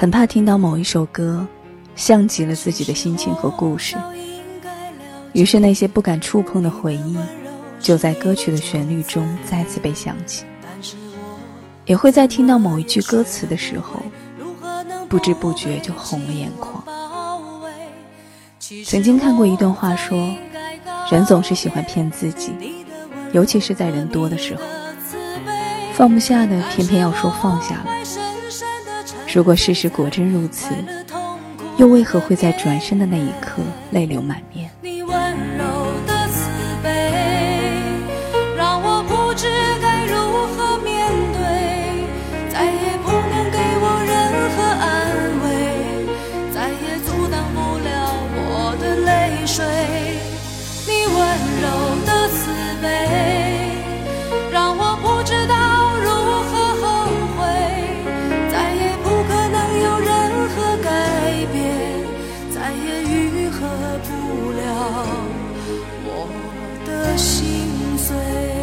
很怕听到某一首歌，像极了自己的心情和故事，于是那些不敢触碰的回忆，就在歌曲的旋律中再次被想起。也会在听到某一句歌词的时候，不知不觉就红了眼眶。曾经看过一段话，说人总是喜欢骗自己，尤其是在人多的时候，放不下的偏偏要说放下了。如果事实果真如此，又为何会在转身的那一刻泪流满面？我的心碎。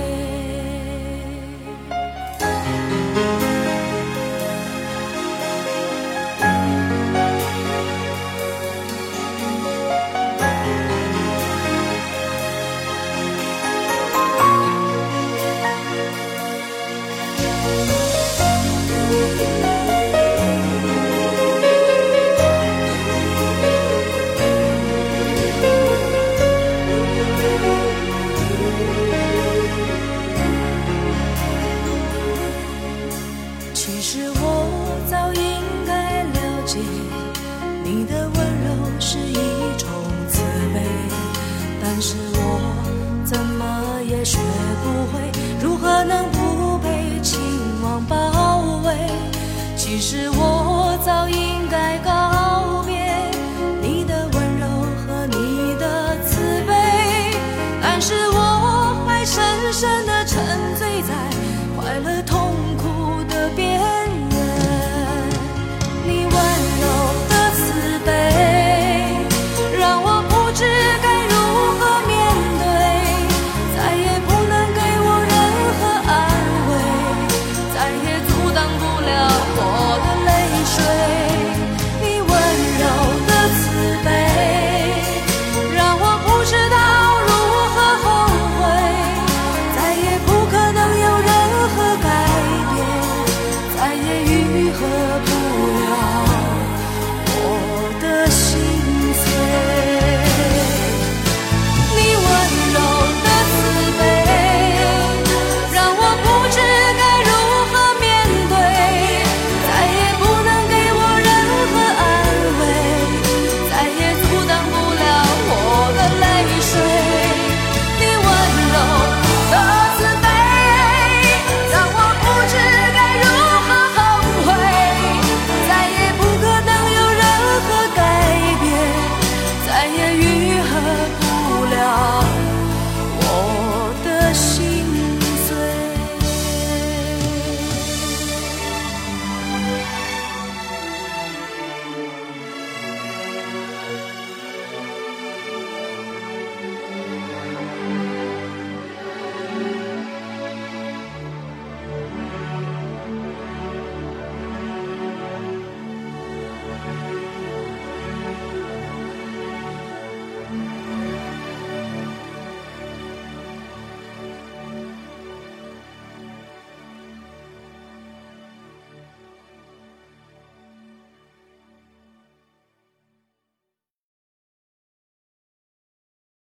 其实